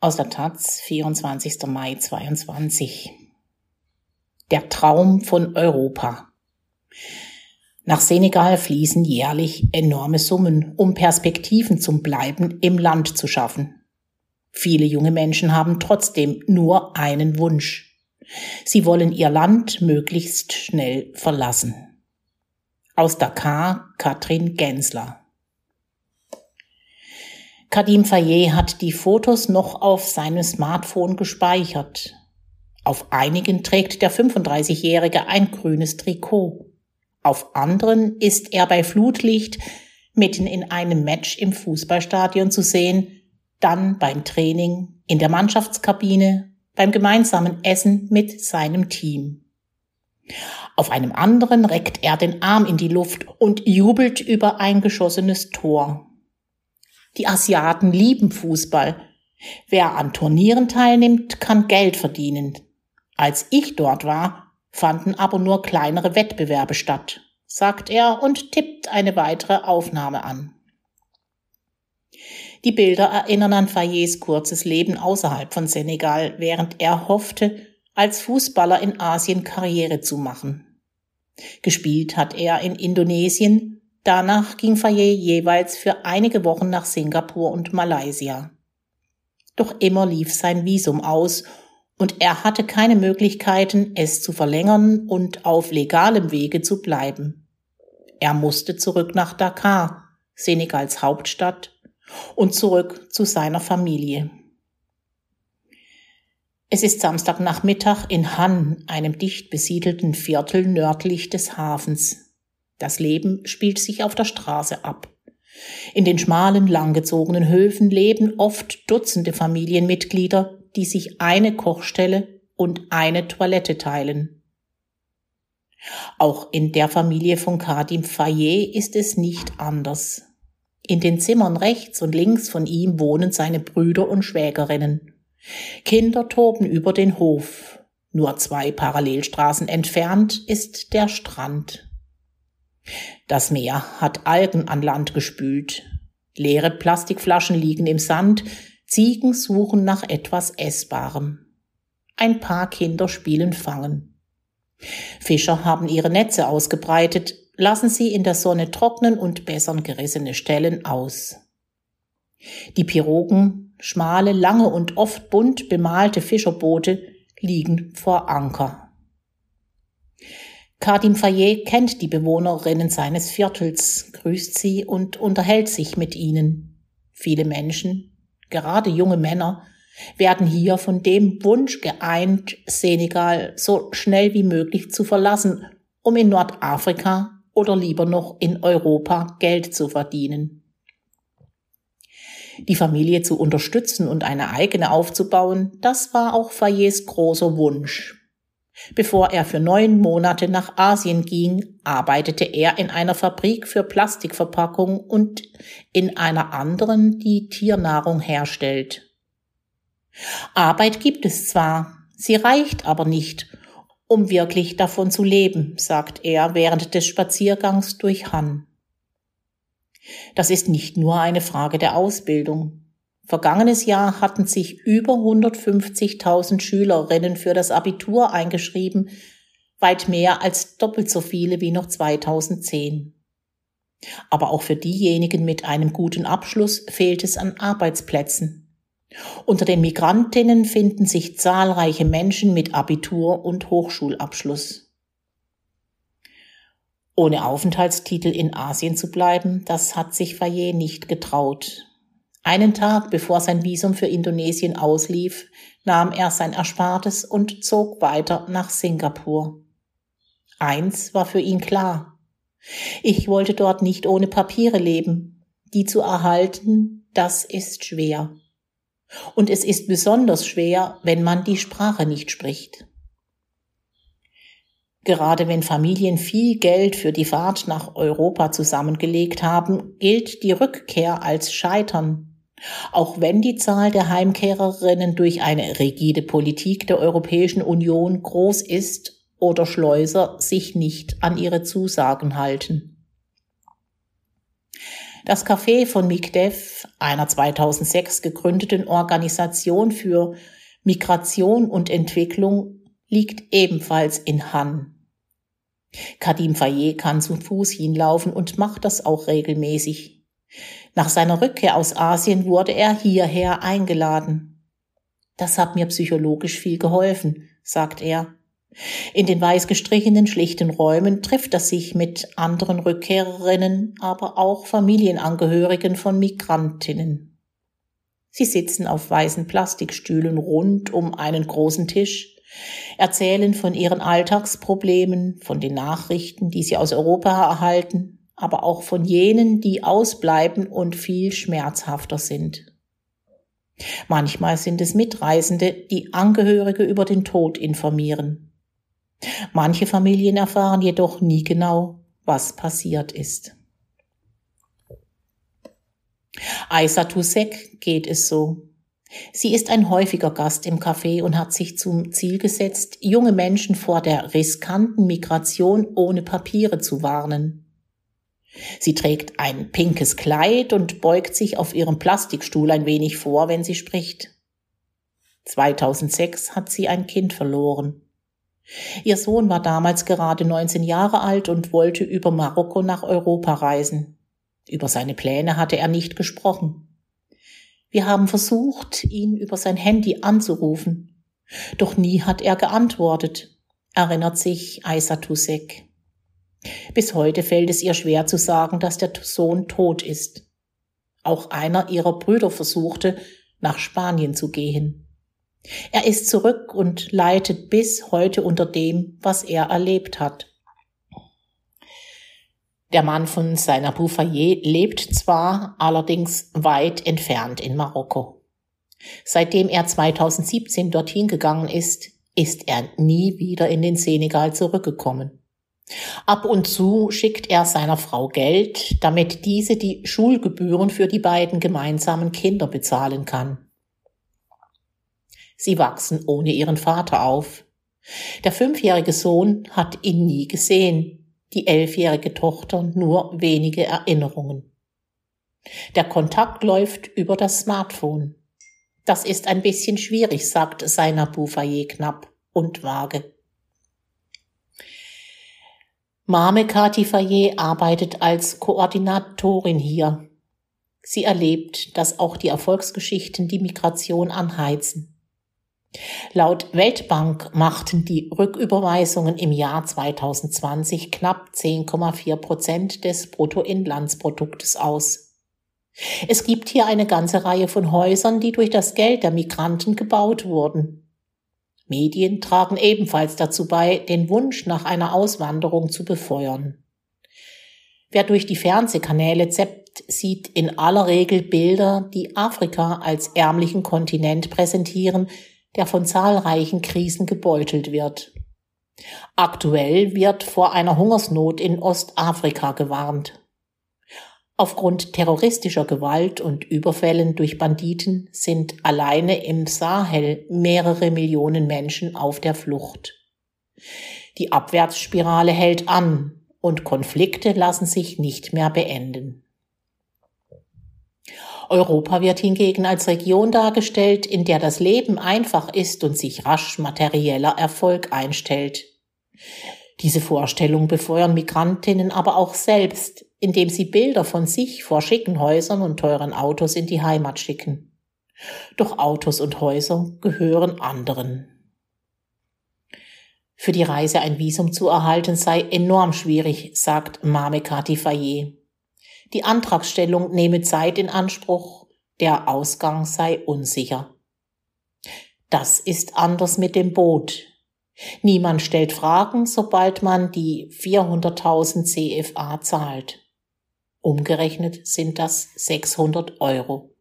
Aus der Taz, 24. Mai 22. Der Traum von Europa. Nach Senegal fließen jährlich enorme Summen, um Perspektiven zum Bleiben im Land zu schaffen. Viele junge Menschen haben trotzdem nur einen Wunsch. Sie wollen ihr Land möglichst schnell verlassen. Aus Dakar, Katrin Gensler. Kadim Fayet hat die Fotos noch auf seinem Smartphone gespeichert. Auf einigen trägt der 35-Jährige ein grünes Trikot. Auf anderen ist er bei Flutlicht mitten in einem Match im Fußballstadion zu sehen, dann beim Training, in der Mannschaftskabine, beim gemeinsamen Essen mit seinem Team. Auf einem anderen reckt er den Arm in die Luft und jubelt über ein geschossenes Tor. Die Asiaten lieben Fußball. Wer an Turnieren teilnimmt, kann Geld verdienen. Als ich dort war, fanden aber nur kleinere Wettbewerbe statt, sagt er und tippt eine weitere Aufnahme an. Die Bilder erinnern an Fayets kurzes Leben außerhalb von Senegal, während er hoffte, als Fußballer in Asien Karriere zu machen. Gespielt hat er in Indonesien, Danach ging Fayet jeweils für einige Wochen nach Singapur und Malaysia. Doch immer lief sein Visum aus und er hatte keine Möglichkeiten, es zu verlängern und auf legalem Wege zu bleiben. Er musste zurück nach Dakar, Senegals Hauptstadt, und zurück zu seiner Familie. Es ist Samstagnachmittag in Han, einem dicht besiedelten Viertel nördlich des Hafens. Das Leben spielt sich auf der Straße ab. In den schmalen, langgezogenen Höfen leben oft Dutzende Familienmitglieder, die sich eine Kochstelle und eine Toilette teilen. Auch in der Familie von Kadim Fayet ist es nicht anders. In den Zimmern rechts und links von ihm wohnen seine Brüder und Schwägerinnen. Kinder toben über den Hof. Nur zwei Parallelstraßen entfernt ist der Strand. Das Meer hat Algen an Land gespült. Leere Plastikflaschen liegen im Sand. Ziegen suchen nach etwas Essbarem. Ein paar Kinder spielen Fangen. Fischer haben ihre Netze ausgebreitet, lassen sie in der Sonne trocknen und bessern gerissene Stellen aus. Die Pirogen, schmale, lange und oft bunt bemalte Fischerboote, liegen vor Anker. Kadim Fayet kennt die Bewohnerinnen seines Viertels, grüßt sie und unterhält sich mit ihnen. Viele Menschen, gerade junge Männer, werden hier von dem Wunsch geeint, Senegal so schnell wie möglich zu verlassen, um in Nordafrika oder lieber noch in Europa Geld zu verdienen. Die Familie zu unterstützen und eine eigene aufzubauen, das war auch Fayets großer Wunsch. Bevor er für neun Monate nach Asien ging, arbeitete er in einer Fabrik für Plastikverpackung und in einer anderen, die Tiernahrung herstellt. Arbeit gibt es zwar, sie reicht aber nicht, um wirklich davon zu leben, sagt er während des Spaziergangs durch Han. Das ist nicht nur eine Frage der Ausbildung. Vergangenes Jahr hatten sich über 150.000 Schülerinnen für das Abitur eingeschrieben, weit mehr als doppelt so viele wie noch 2010. Aber auch für diejenigen mit einem guten Abschluss fehlt es an Arbeitsplätzen. Unter den Migrantinnen finden sich zahlreiche Menschen mit Abitur und Hochschulabschluss. Ohne Aufenthaltstitel in Asien zu bleiben, das hat sich Fayet nicht getraut. Einen Tag bevor sein Visum für Indonesien auslief, nahm er sein Erspartes und zog weiter nach Singapur. Eins war für ihn klar. Ich wollte dort nicht ohne Papiere leben. Die zu erhalten, das ist schwer. Und es ist besonders schwer, wenn man die Sprache nicht spricht. Gerade wenn Familien viel Geld für die Fahrt nach Europa zusammengelegt haben, gilt die Rückkehr als Scheitern auch wenn die Zahl der Heimkehrerinnen durch eine rigide Politik der Europäischen Union groß ist oder Schleuser sich nicht an ihre Zusagen halten. Das Café von MIGDEF, einer 2006 gegründeten Organisation für Migration und Entwicklung, liegt ebenfalls in Han. Kadim Faye kann zu Fuß hinlaufen und macht das auch regelmäßig. Nach seiner Rückkehr aus Asien wurde er hierher eingeladen. Das hat mir psychologisch viel geholfen, sagt er. In den weiß gestrichenen, schlichten Räumen trifft er sich mit anderen Rückkehrerinnen, aber auch Familienangehörigen von Migrantinnen. Sie sitzen auf weißen Plastikstühlen rund um einen großen Tisch, erzählen von ihren Alltagsproblemen, von den Nachrichten, die sie aus Europa erhalten, aber auch von jenen, die ausbleiben und viel schmerzhafter sind. Manchmal sind es Mitreisende, die Angehörige über den Tod informieren. Manche Familien erfahren jedoch nie genau, was passiert ist. Aisa Tusek geht es so. Sie ist ein häufiger Gast im Café und hat sich zum Ziel gesetzt, junge Menschen vor der riskanten Migration ohne Papiere zu warnen. Sie trägt ein pinkes Kleid und beugt sich auf ihrem Plastikstuhl ein wenig vor, wenn sie spricht. 2006 hat sie ein Kind verloren. Ihr Sohn war damals gerade 19 Jahre alt und wollte über Marokko nach Europa reisen. Über seine Pläne hatte er nicht gesprochen. Wir haben versucht, ihn über sein Handy anzurufen. Doch nie hat er geantwortet, erinnert sich Aisatusek. Bis heute fällt es ihr schwer zu sagen, dass der Sohn tot ist. Auch einer ihrer Brüder versuchte, nach Spanien zu gehen. Er ist zurück und leidet bis heute unter dem, was er erlebt hat. Der Mann von seiner Bouffayer lebt zwar, allerdings weit entfernt in Marokko. Seitdem er 2017 dorthin gegangen ist, ist er nie wieder in den Senegal zurückgekommen. Ab und zu schickt er seiner Frau Geld, damit diese die Schulgebühren für die beiden gemeinsamen Kinder bezahlen kann. Sie wachsen ohne ihren Vater auf. Der fünfjährige Sohn hat ihn nie gesehen, die elfjährige Tochter nur wenige Erinnerungen. Der Kontakt läuft über das Smartphone. Das ist ein bisschen schwierig, sagt Seiner Bouffayer knapp und vage. Mame Kati Fayet arbeitet als Koordinatorin hier. Sie erlebt, dass auch die Erfolgsgeschichten die Migration anheizen. Laut Weltbank machten die Rücküberweisungen im Jahr 2020 knapp 10,4 Prozent des Bruttoinlandsproduktes aus. Es gibt hier eine ganze Reihe von Häusern, die durch das Geld der Migranten gebaut wurden. Medien tragen ebenfalls dazu bei, den Wunsch nach einer Auswanderung zu befeuern. Wer durch die Fernsehkanäle zeppt, sieht in aller Regel Bilder, die Afrika als ärmlichen Kontinent präsentieren, der von zahlreichen Krisen gebeutelt wird. Aktuell wird vor einer Hungersnot in Ostafrika gewarnt. Aufgrund terroristischer Gewalt und Überfällen durch Banditen sind alleine im Sahel mehrere Millionen Menschen auf der Flucht. Die Abwärtsspirale hält an und Konflikte lassen sich nicht mehr beenden. Europa wird hingegen als Region dargestellt, in der das Leben einfach ist und sich rasch materieller Erfolg einstellt. Diese Vorstellung befeuern Migrantinnen aber auch selbst, indem sie Bilder von sich vor schicken Häusern und teuren Autos in die Heimat schicken. Doch Autos und Häuser gehören anderen. Für die Reise ein Visum zu erhalten sei enorm schwierig, sagt Mame Kati Fayet. Die Antragstellung nehme Zeit in Anspruch, der Ausgang sei unsicher. Das ist anders mit dem Boot. Niemand stellt Fragen, sobald man die 400.000 CFA zahlt. Umgerechnet sind das 600 Euro.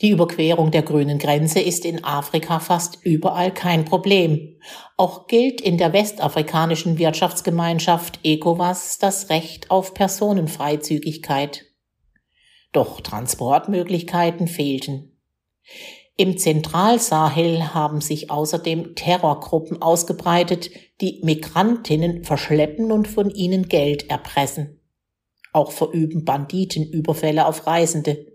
Die Überquerung der grünen Grenze ist in Afrika fast überall kein Problem. Auch gilt in der westafrikanischen Wirtschaftsgemeinschaft ECOWAS das Recht auf Personenfreizügigkeit. Doch Transportmöglichkeiten fehlten. Im Zentralsahel haben sich außerdem Terrorgruppen ausgebreitet, die Migrantinnen verschleppen und von ihnen Geld erpressen. Auch verüben Banditen Überfälle auf Reisende.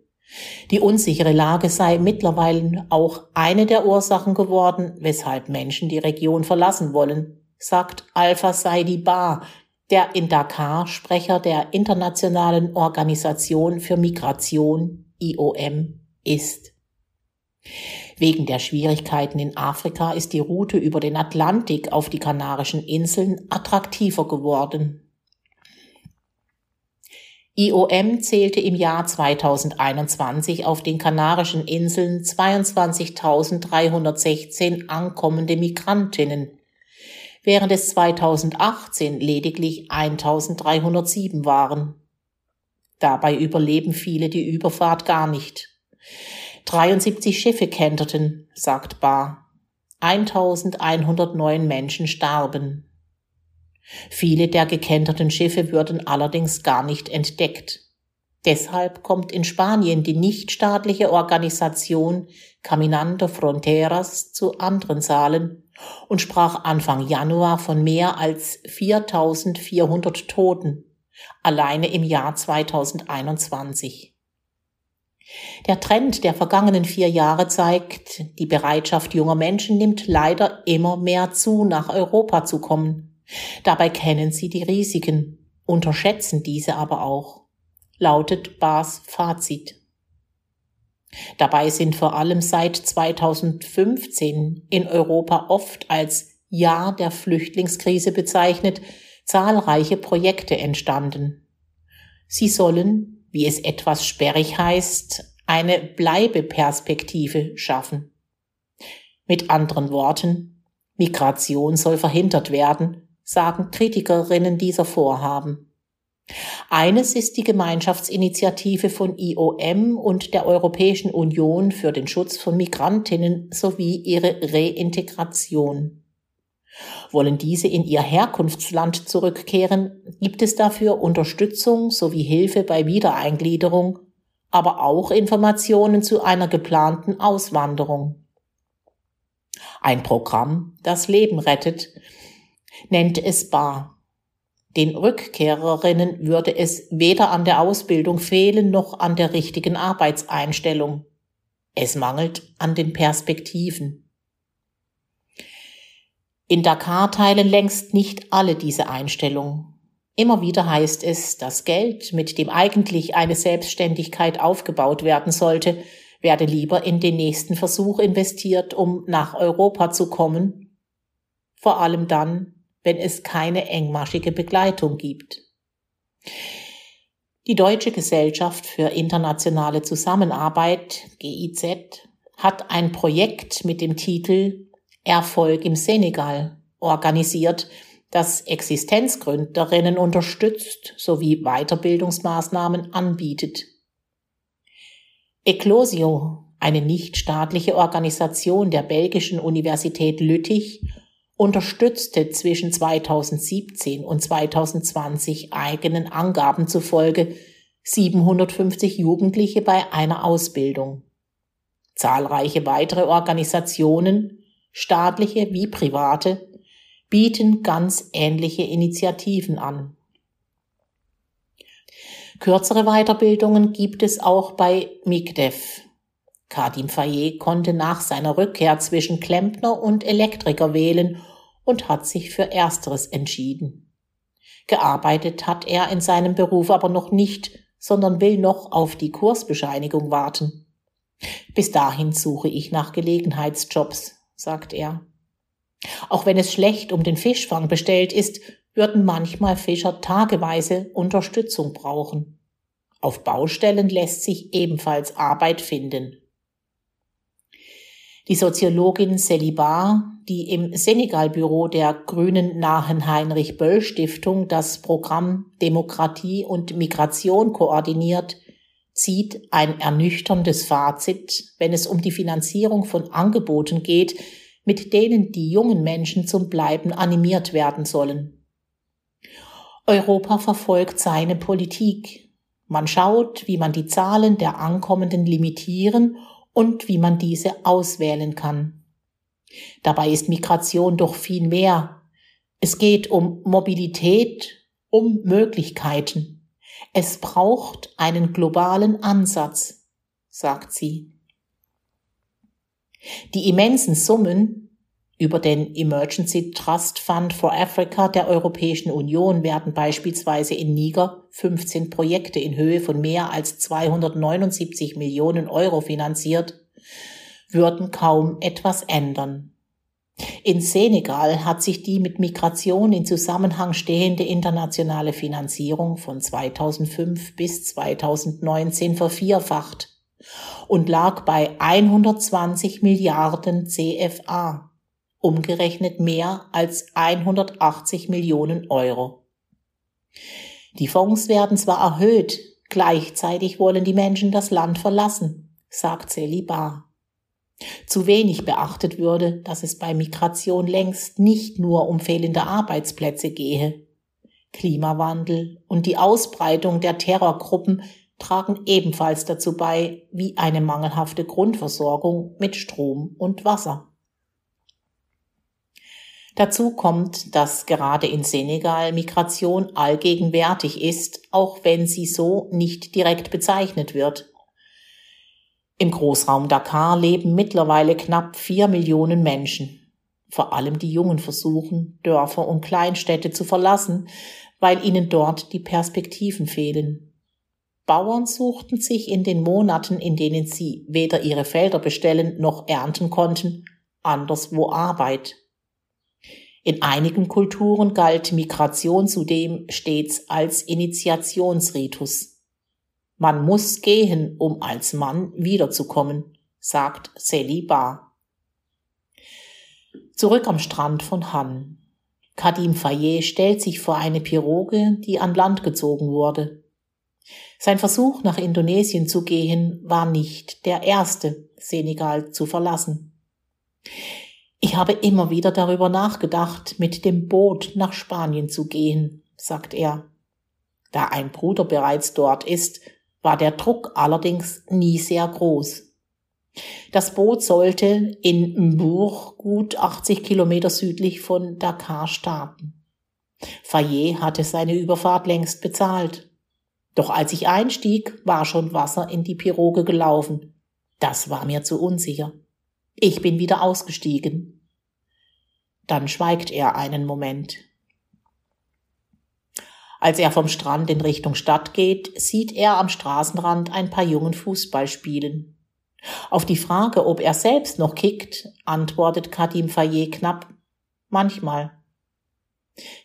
Die unsichere Lage sei mittlerweile auch eine der Ursachen geworden, weshalb Menschen die Region verlassen wollen, sagt Alpha Saidi Bar, der in Dakar Sprecher der Internationalen Organisation für Migration IOM ist. Wegen der Schwierigkeiten in Afrika ist die Route über den Atlantik auf die Kanarischen Inseln attraktiver geworden. IOM zählte im Jahr 2021 auf den Kanarischen Inseln 22.316 ankommende Migrantinnen, während es 2018 lediglich 1.307 waren. Dabei überleben viele die Überfahrt gar nicht. 73 Schiffe kenterten, sagt Barr. 1109 Menschen starben. Viele der gekenterten Schiffe würden allerdings gar nicht entdeckt. Deshalb kommt in Spanien die nichtstaatliche Organisation Caminando Fronteras zu anderen Zahlen und sprach Anfang Januar von mehr als 4400 Toten, alleine im Jahr 2021. Der Trend der vergangenen vier Jahre zeigt, die Bereitschaft junger Menschen nimmt leider immer mehr zu, nach Europa zu kommen. Dabei kennen sie die Risiken, unterschätzen diese aber auch, lautet Bars Fazit. Dabei sind vor allem seit 2015 in Europa oft als Jahr der Flüchtlingskrise bezeichnet, zahlreiche Projekte entstanden. Sie sollen, wie es etwas sperrig heißt, eine Bleibeperspektive schaffen. Mit anderen Worten, Migration soll verhindert werden, sagen Kritikerinnen dieser Vorhaben. Eines ist die Gemeinschaftsinitiative von IOM und der Europäischen Union für den Schutz von Migrantinnen sowie ihre Reintegration. Wollen diese in ihr Herkunftsland zurückkehren, gibt es dafür Unterstützung sowie Hilfe bei Wiedereingliederung, aber auch Informationen zu einer geplanten Auswanderung. Ein Programm, das Leben rettet, nennt es bar. Den Rückkehrerinnen würde es weder an der Ausbildung fehlen noch an der richtigen Arbeitseinstellung. Es mangelt an den Perspektiven. In Dakar teilen längst nicht alle diese Einstellung. Immer wieder heißt es, das Geld, mit dem eigentlich eine Selbstständigkeit aufgebaut werden sollte, werde lieber in den nächsten Versuch investiert, um nach Europa zu kommen. Vor allem dann, wenn es keine engmaschige Begleitung gibt. Die Deutsche Gesellschaft für internationale Zusammenarbeit, GIZ, hat ein Projekt mit dem Titel Erfolg im Senegal organisiert, das Existenzgründerinnen unterstützt sowie Weiterbildungsmaßnahmen anbietet. Eclosio, eine nichtstaatliche Organisation der belgischen Universität Lüttich, unterstützte zwischen 2017 und 2020 eigenen Angaben zufolge 750 Jugendliche bei einer Ausbildung. Zahlreiche weitere Organisationen, staatliche wie private, bieten ganz ähnliche Initiativen an. Kürzere Weiterbildungen gibt es auch bei MIGDEF. Kadim Fayet konnte nach seiner Rückkehr zwischen Klempner und Elektriker wählen und hat sich für Ersteres entschieden. Gearbeitet hat er in seinem Beruf aber noch nicht, sondern will noch auf die Kursbescheinigung warten. Bis dahin suche ich nach Gelegenheitsjobs, sagt er. Auch wenn es schlecht um den Fischfang bestellt ist, würden manchmal Fischer tageweise Unterstützung brauchen. Auf Baustellen lässt sich ebenfalls Arbeit finden. Die Soziologin Celibar, die im Senegal-Büro der Grünen nahen Heinrich Böll Stiftung das Programm Demokratie und Migration koordiniert, zieht ein ernüchterndes Fazit, wenn es um die Finanzierung von Angeboten geht, mit denen die jungen Menschen zum Bleiben animiert werden sollen. Europa verfolgt seine Politik. Man schaut, wie man die Zahlen der Ankommenden limitieren und wie man diese auswählen kann. Dabei ist Migration doch viel mehr. Es geht um Mobilität, um Möglichkeiten. Es braucht einen globalen Ansatz, sagt sie. Die immensen Summen, über den Emergency Trust Fund for Africa der Europäischen Union werden beispielsweise in Niger 15 Projekte in Höhe von mehr als 279 Millionen Euro finanziert, würden kaum etwas ändern. In Senegal hat sich die mit Migration in Zusammenhang stehende internationale Finanzierung von 2005 bis 2019 vervierfacht und lag bei 120 Milliarden CFA umgerechnet mehr als 180 Millionen Euro. Die Fonds werden zwar erhöht, gleichzeitig wollen die Menschen das Land verlassen, sagt Celibar. Zu wenig beachtet würde, dass es bei Migration längst nicht nur um fehlende Arbeitsplätze gehe. Klimawandel und die Ausbreitung der Terrorgruppen tragen ebenfalls dazu bei, wie eine mangelhafte Grundversorgung mit Strom und Wasser. Dazu kommt, dass gerade in Senegal Migration allgegenwärtig ist, auch wenn sie so nicht direkt bezeichnet wird. Im Großraum Dakar leben mittlerweile knapp vier Millionen Menschen. Vor allem die Jungen versuchen, Dörfer und Kleinstädte zu verlassen, weil ihnen dort die Perspektiven fehlen. Bauern suchten sich in den Monaten, in denen sie weder ihre Felder bestellen noch ernten konnten, anderswo Arbeit. In einigen Kulturen galt Migration zudem stets als Initiationsritus. Man muss gehen, um als Mann wiederzukommen, sagt Sally Bar. Zurück am Strand von Han. Kadim Fayet stellt sich vor eine Piroge, die an Land gezogen wurde. Sein Versuch, nach Indonesien zu gehen, war nicht der erste, Senegal zu verlassen. Ich habe immer wieder darüber nachgedacht, mit dem Boot nach Spanien zu gehen, sagt er. Da ein Bruder bereits dort ist, war der Druck allerdings nie sehr groß. Das Boot sollte in Mbour gut 80 Kilometer südlich von Dakar starten. Fayet hatte seine Überfahrt längst bezahlt. Doch als ich einstieg, war schon Wasser in die Piroge gelaufen. Das war mir zu unsicher. Ich bin wieder ausgestiegen. Dann schweigt er einen Moment. Als er vom Strand in Richtung Stadt geht, sieht er am Straßenrand ein paar Jungen Fußball spielen. Auf die Frage, ob er selbst noch kickt, antwortet Kadim Fayet knapp, manchmal.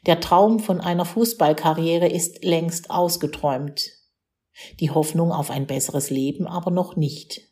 Der Traum von einer Fußballkarriere ist längst ausgeträumt. Die Hoffnung auf ein besseres Leben aber noch nicht.